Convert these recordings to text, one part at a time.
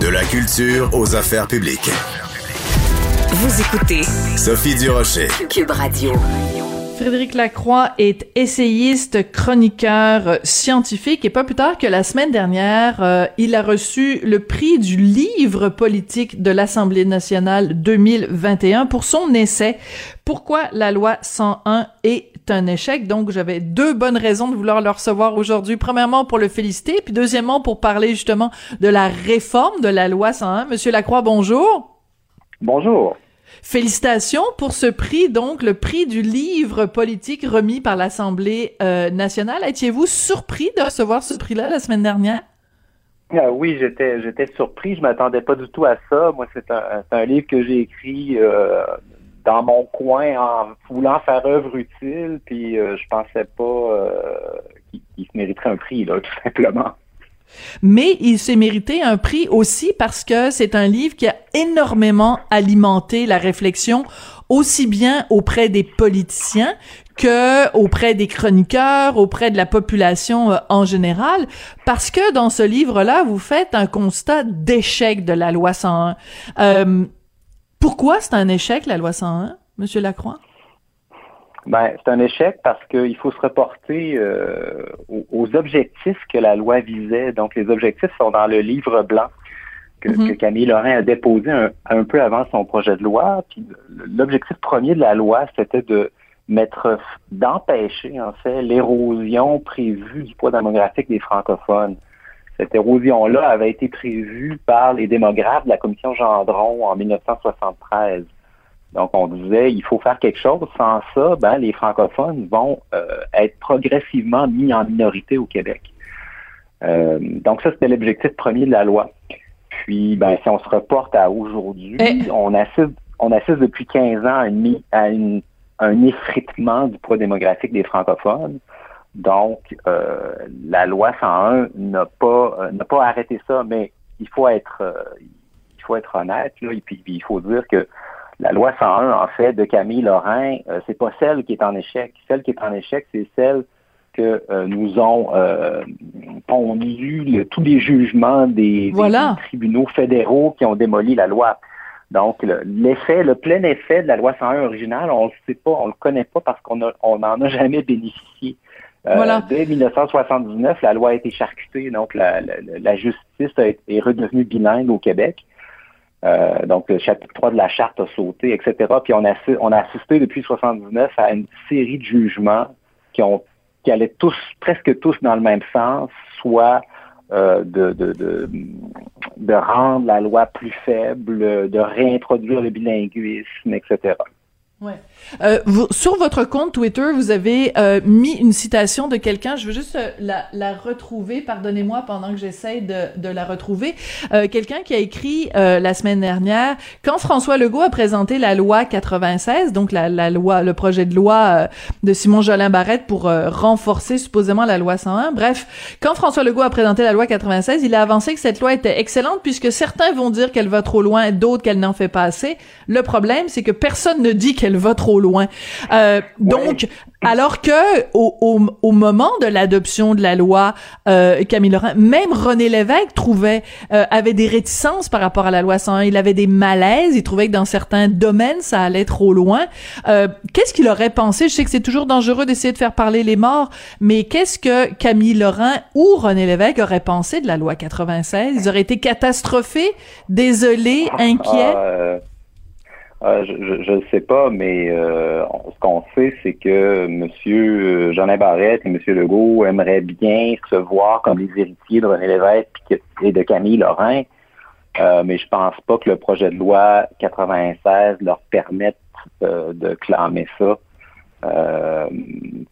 De la culture aux affaires publiques. Vous écoutez Sophie Durocher. Cube Radio. Frédéric Lacroix est essayiste, chroniqueur scientifique et pas plus tard que la semaine dernière, euh, il a reçu le prix du livre politique de l'Assemblée nationale 2021 pour son essai Pourquoi la loi 101 est un échec. Donc j'avais deux bonnes raisons de vouloir le recevoir aujourd'hui. Premièrement pour le féliciter, puis deuxièmement pour parler justement de la réforme de la loi 101. Monsieur Lacroix, bonjour. Bonjour. Félicitations pour ce prix, donc le prix du livre politique remis par l'Assemblée euh, nationale. Étiez-vous surpris de recevoir ce prix-là la semaine dernière? Ah oui, j'étais j'étais surpris. Je m'attendais pas du tout à ça. Moi, c'est un, un, livre que j'ai écrit euh, dans mon coin en voulant faire œuvre utile, puis euh, je pensais pas qu'il se mériterait un prix, là, tout simplement. Mais il s'est mérité un prix aussi parce que c'est un livre qui a énormément alimenté la réflexion aussi bien auprès des politiciens que auprès des chroniqueurs, auprès de la population euh, en général, parce que dans ce livre-là, vous faites un constat d'échec de la loi 101. Euh, pourquoi c'est un échec, la loi 101, Monsieur Lacroix? Ben, c'est un échec parce qu'il faut se reporter euh, aux, objectifs que la loi visait. Donc, les objectifs sont dans le livre blanc que, mm-hmm. Camille Lorrain a déposé un, peu avant son projet de loi. Puis l'objectif premier de la loi, c'était de mettre, d'empêcher en fait l'érosion prévue du poids démographique des francophones. Cette érosion-là avait été prévue par les démographes de la commission Gendron en 1973. Donc, on disait, il faut faire quelque chose. Sans ça, ben, les francophones vont euh, être progressivement mis en minorité au Québec. Euh, donc, ça, c'était l'objectif premier de la loi. Puis, ben, si on se reporte à aujourd'hui, on assiste, on assiste depuis 15 ans à, un effritement du poids démographique des francophones. Donc, euh, la loi 101 n'a pas n'a pas arrêté ça, mais il faut être il faut être honnête là, et puis il faut dire que la loi 101, en fait, de Camille Lorrain, euh, c'est pas celle qui est en échec. Celle qui est en échec, c'est celle que euh, nous ont euh, pondu tous les jugements des, tribunaux fédéraux qui ont démoli la loi. Donc, l'effet, le, plein effet de la loi 101 originale, on ne sait pas, on le connaît pas parce qu'on n'en a jamais bénéficié. Euh, dès 1979, la loi a été charcutée, donc la, justice est redevenue bilingue au Québec. Euh, donc, le chapitre 3 de la charte a sauté, etc. Puis on a, on a assisté depuis 79 à une série de jugements qui ont qui allaient tous, presque tous dans le même sens, soit euh, de, de, de, de rendre la loi plus faible, de réintroduire le bilinguisme, etc. Ouais. Euh, vous, sur votre compte Twitter, vous avez euh, mis une citation de quelqu'un. Je veux juste euh, la, la retrouver. Pardonnez-moi pendant que j'essaie de, de, la retrouver. Euh, quelqu'un qui a écrit euh, la semaine dernière quand François Legault a présenté la loi 96, donc la, la loi, le projet de loi de Simon Jolin Barrette pour renforcer supposément la loi 101. Bref, quand François Legault a présenté la loi 96, il a avancé que cette loi était excellente puisque certains vont dire qu'elle va trop loin, d'autres qu'elle n'en fait pas assez. Le problème, c'est que personne ne dit qu'elle elle va trop loin. Euh, donc, alors que au, au, moment de l'adoption de la loi, euh, Camille Laurent, même René Lévesque trouvait euh, avait des réticences par rapport à la loi 101. Il avait des malaises. Il trouvait que dans certains domaines, ça allait trop loin. Euh, qu'est-ce qu'il aurait pensé? Je sais que c'est toujours dangereux d'essayer de faire parler les morts, mais qu'est-ce que Camille Laurent ou René Lévesque auraient pensé de la loi 96 Ils auraient été catastrophés, désolés, inquiets? Ah, euh, je ne sais pas, mais euh, ce qu'on sait, c'est que M. Jean Barrette et M. Legault aimeraient bien se voir comme les héritiers de René Lévesque et de Camille Lorrain, euh, mais je pense pas que le projet de loi 96 leur permette de clamer ça. Euh,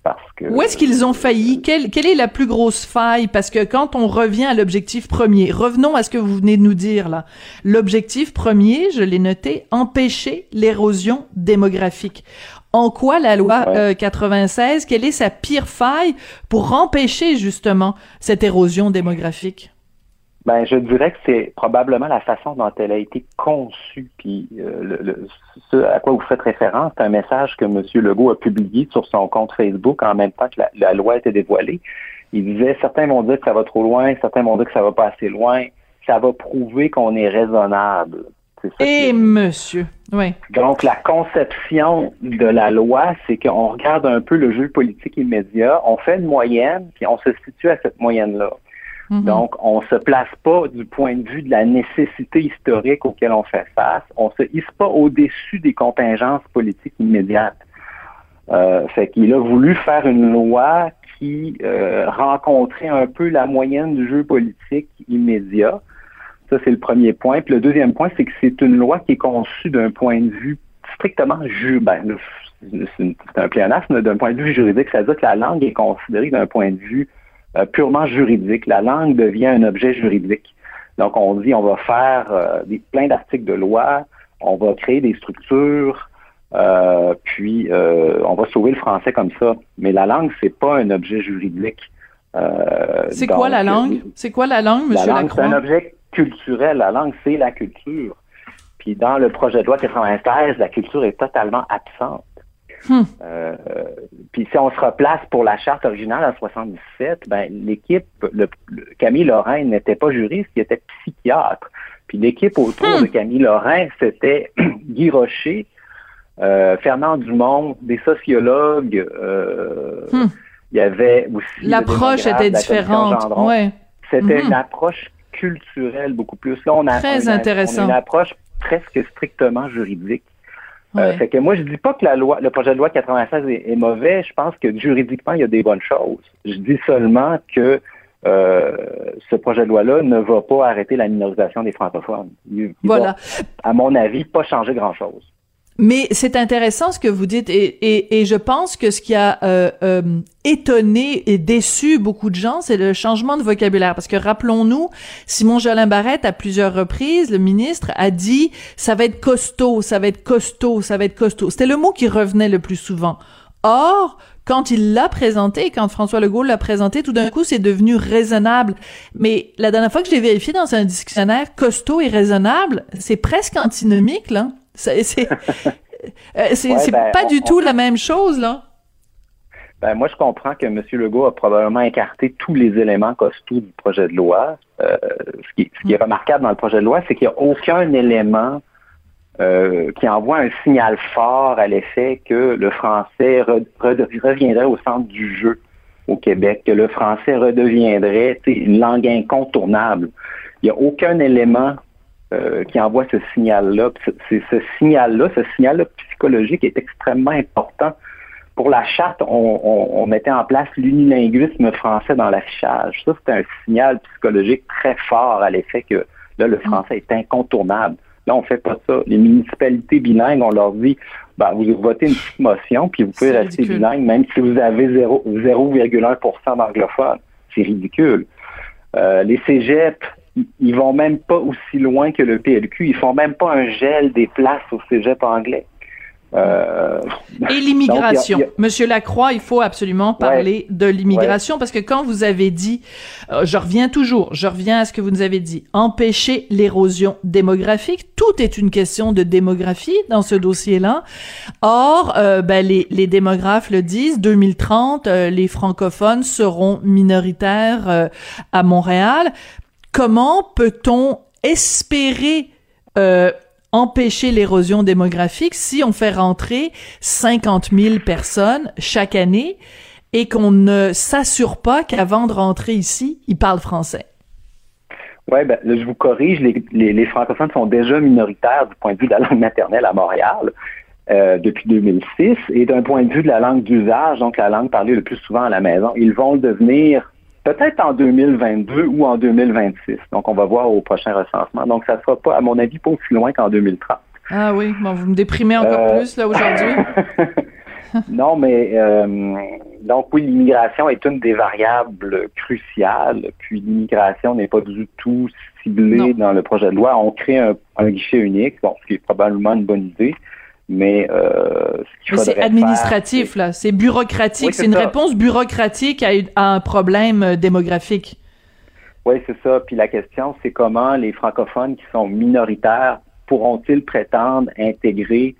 parce que où est-ce qu'ils ont failli? Quelle, quelle est la plus grosse faille? Parce que quand on revient à l'objectif premier, revenons à ce que vous venez de nous dire là. L'objectif premier, je l'ai noté, empêcher l'érosion démographique. En quoi la loi 96, quelle est sa pire faille pour empêcher justement cette érosion démographique? Ben, je dirais que c'est probablement la façon dont elle a été conçue. Puis euh, le, ce à quoi vous faites référence, c'est un message que M. Legault a publié sur son compte Facebook en même temps que la, la loi était dévoilée. Il disait certains vont dire que ça va trop loin, certains vont dire que ça va pas assez loin. Ça va prouver qu'on est raisonnable. Et monsieur, oui. Donc la conception de la loi, c'est qu'on regarde un peu le jeu politique immédiat, on fait une moyenne, puis on se situe à cette moyenne-là. Mhm. Donc, on se place pas du point de vue de la nécessité historique auquel on fait face. On se hisse pas au-dessus des contingences politiques immédiates. Euh, fait qu'il a voulu faire une loi qui euh, rencontrait un peu la moyenne du jeu politique immédiat. Ça, c'est le premier point. Puis le deuxième point, c'est que c'est une loi qui est conçue d'un point de vue strictement juridique. Ben, c'est un pléonasme d'un point de vue juridique. C'est-à-dire que la langue est considérée d'un point de vue purement juridique. La langue devient un objet juridique. Donc, on dit on va faire euh, des, plein d'articles de loi, on va créer des structures, euh, puis on va sauver le français comme ça. Mais la langue, c'est pas un objet juridique. c'est quoi la langue? C'est quoi la langue, Monsieur La langue, c'est un objet culturel. La langue, c'est la culture. Puis dans le projet de loi 96, la culture est totalement absente. Hmm. Euh, puis si on se replace pour la charte originale en 77, ben l'équipe, le, Camille Lorrain n'était pas juriste, il était psychiatre. Puis l'équipe autour hmm. de Camille Lorrain, c'était Guy Rocher, euh, Fernand Dumont, des sociologues. Euh, hmm. Il y avait aussi l'approche était différente. Ouais. C'était une approche culturelle beaucoup plus. Là, on a, Très intéressant. une approche presque strictement juridique. Euh, fait que moi, je dis pas que la loi, le projet de loi 96 est, mauvais. Je pense que juridiquement, il y a des bonnes choses. Je dis seulement que euh, ce projet de loi-là ne va pas arrêter la minorisation des francophones. Il, voilà. à mon avis, pas changer grand-chose. Mais c'est intéressant ce que vous dites et, et, et, je pense que ce qui a euh, euh, étonné et déçu beaucoup de gens, c'est le changement de vocabulaire. Parce que rappelons-nous, Simon Jolin Barrette, à plusieurs reprises, le ministre, a dit « ça va être costaud, ça va être costaud, ça va être costaud ». C'était le mot qui revenait le plus souvent. Or, quand il l'a présenté, quand François Legault l'a présenté, tout d'un coup, c'est devenu raisonnable. Mais la dernière fois que j'ai vérifié dans un dictionnaire, costaud et raisonnable, c'est presque antinomique, là. C'est euh, ben, pas du tout la même chose, là. Ben, moi, je comprends que M. Legault a probablement écarté tous les éléments costauds du projet de loi. Euh, ce, qui, est remarquable dans le projet de loi, c'est qu'il n'y a aucun élément euh, qui envoie un signal fort à l'effet que le français reviendrait au centre du jeu au Québec, que le français redeviendrait une langue incontournable. Il n'y a aucun élément euh, qui envoie ce signal-là. C'est ce signal-là, ce signal-là psychologique est extrêmement important. Pour la charte, on, mettait en place l'unilinguisme français dans l'affichage. Ça, c'est un signal psychologique très fort à l'effet que là, le français est incontournable. Là, on fait pas ça. Les municipalités bilingues, on leur dit, ben, vous votez une petite motion, puis vous pouvez rester bilingue, même si vous avez 0,1% d'anglophones. C'est ridicule. Euh, les cégeps, ils vont même pas aussi loin que le PLQ. Ils font même pas un gel des places au cégep anglais. Euh, et l'immigration. Monsieur Lacroix, il faut absolument parler de l'immigration parce que quand vous avez dit, euh, je reviens toujours, je reviens à ce que vous nous avez dit, empêcher l'érosion démographique, tout est une question de démographie dans ce dossier-là. Or, euh, ben, les, les, démographes le disent, 2030, les francophones seront minoritaires à Montréal comment peut-on espérer euh, empêcher l'érosion démographique si on fait rentrer 50 000 personnes chaque année et qu'on ne s'assure pas qu'avant de rentrer ici, ils parlent français? Oui, ben, je vous corrige, les, francophones sont déjà minoritaires du point de vue de la langue maternelle à Montréal euh, depuis 2006 et d'un point de vue de la langue d'usage, donc la langue parlée le plus souvent à la maison, ils vont le devenir peut-être en 2022 ou en 2026. Donc, on va voir au prochain recensement. Donc, ça ne sera pas, à mon avis, pas aussi loin qu'en 2030. Ah oui, bon, vous me déprimez encore euh, plus là aujourd'hui. non, mais euh, donc oui, l'immigration est une des variables cruciales. Puis l'immigration n'est pas du tout ciblée dans le projet de loi. On crée un, guichet unique, bon, ce qui est probablement une bonne idée. Mais, euh, c'est administratif là, c'est bureaucratique, c'est une réponse bureaucratique à, à un problème euh, démographique. Oui, c'est ça. Puis la question, c'est comment les francophones qui sont minoritaires pourront-ils prétendre intégrer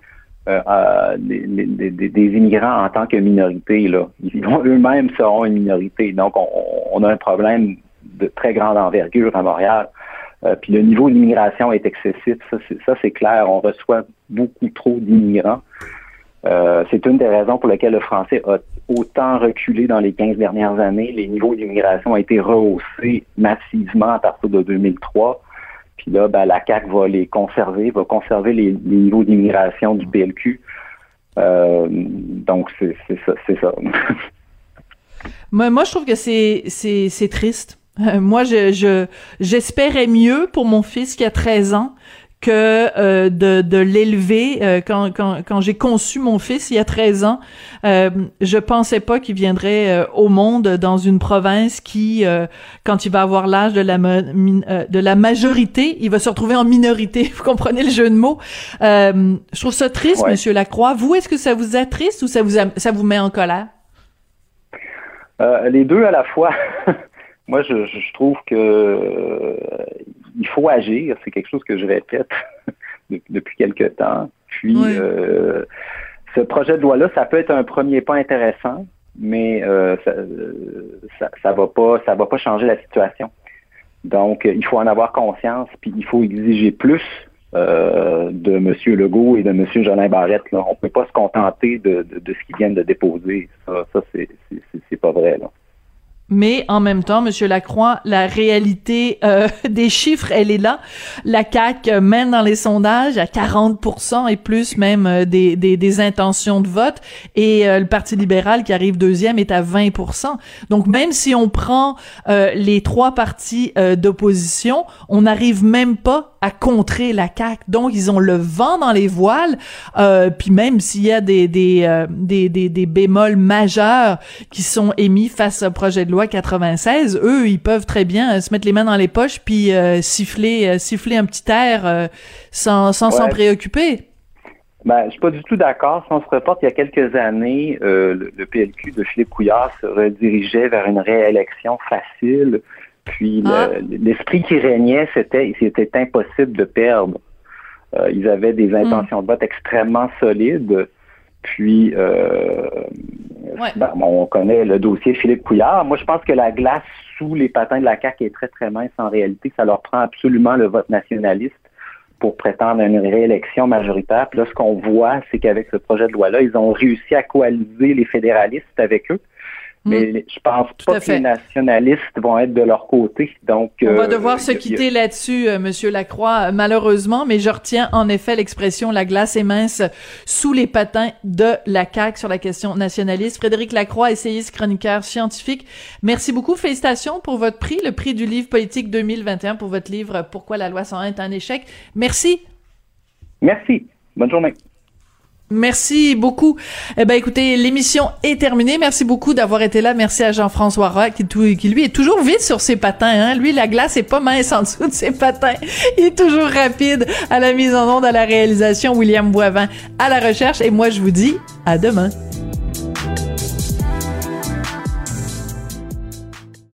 euh, des, immigrants en tant que minorité. Là? eux-mêmes seront une minorité. Donc, on, a un problème de très grande envergure à Montréal. Euh, puis le niveau d'immigration est excessif, ça c'est clair. On reçoit beaucoup trop d'immigrants. Euh, c'est une des raisons pour lesquelles le français a autant reculé dans les 15 dernières années. Les niveaux d'immigration ont été rehaussés massivement à partir de 2003. Puis là, ben, la CAC va les conserver, va conserver les, niveaux d'immigration du PLQ. Euh, donc, c'est ça. ça. moi, moi, je trouve que c'est triste. Moi, je j'espérais mieux pour mon fils qui a 13 ans que euh, de, de l'élever euh, quand, quand, quand j'ai conçu mon fils il y a 13 ans. Euh, je pensais pas qu'il viendrait euh, au monde dans une province qui quand il va avoir l'âge de la de la majorité il va se retrouver en minorité. Vous comprenez le jeu de mots. Je trouve ça triste monsieur Lacroix. Vous est-ce que ça vous est triste ou ça vous ça vous met en colère? Les deux à la fois moi je, je trouve que il faut agir. C'est quelque chose que je répète depuis quelque temps. Puis, euh, ce projet de loi-là, ça peut être un premier pas intéressant, mais euh, ça, ça, va pas, ça va pas changer la situation. Donc, il faut en avoir conscience, puis il faut exiger plus euh, de M. Legault et de M. Jolin Barrette. Là. On ne peut pas se contenter de, de, ce qu'ils viennent de déposer. Ça, ça c'est pas vrai. Là. Mais en même temps, Monsieur Lacroix, la réalité euh, des chiffres, elle est là. La CAC mène dans les sondages à 40% et plus même euh, des, des, des, intentions de vote, et euh, le Parti libéral qui arrive deuxième est à 20%. Donc même si on prend les trois partis d'opposition, on n'arrive même pas à contrer la CAC. Donc ils ont le vent dans les voiles. puis même s'il y a des, des des, des bémols majeurs qui sont émis face au projet de loi 96, eux, ils peuvent très bien euh, se mettre les mains dans les poches puis euh, siffler, euh, siffler un petit air sans s'en préoccuper. Ben, je suis pas du tout d'accord. Si on se reporte il y a quelques années, le, PLQ de Philippe Couillard se redirigeait vers une réélection facile. Puis ah. l'esprit qui régnait, c'était c'était impossible de perdre. ils avaient des hmm. intentions de vote extrêmement solides. Puis, euh, ben, on connaît le dossier Philippe Couillard. Moi, je pense que la glace sous les patins de la CAQ est très, très mince en réalité. Ça leur prend absolument le vote nationaliste pour prétendre à une réélection majoritaire. Puis là, ce qu'on voit, c'est qu'avec ce projet de loi-là, ils ont réussi à coaliser les fédéralistes avec eux. Mais mm. je pense pas que les nationalistes vont être de leur côté. Donc, on va euh, devoir se quitter là-dessus, euh, Monsieur Lacroix, malheureusement. Mais je retiens en effet l'expression "la glace est mince sous les patins de la CAQ sur la question nationaliste." Frédéric Lacroix, essayiste, chroniqueur scientifique. Merci beaucoup. Félicitations pour votre prix, le prix du livre politique 2021 pour votre livre "Pourquoi la loi 101 est un échec." Merci. Merci. Bonne journée. Merci beaucoup. Eh ben, écoutez, l'émission est terminée. Merci beaucoup d'avoir été là. Merci à Jean-François Roy, qui, lui est toujours vite sur ses patins. Hein? Lui, la glace est pas mince en dessous de ses patins. Il est toujours rapide à la mise en onde, à la réalisation. William Boivin à la recherche. Et moi, je vous dis à demain.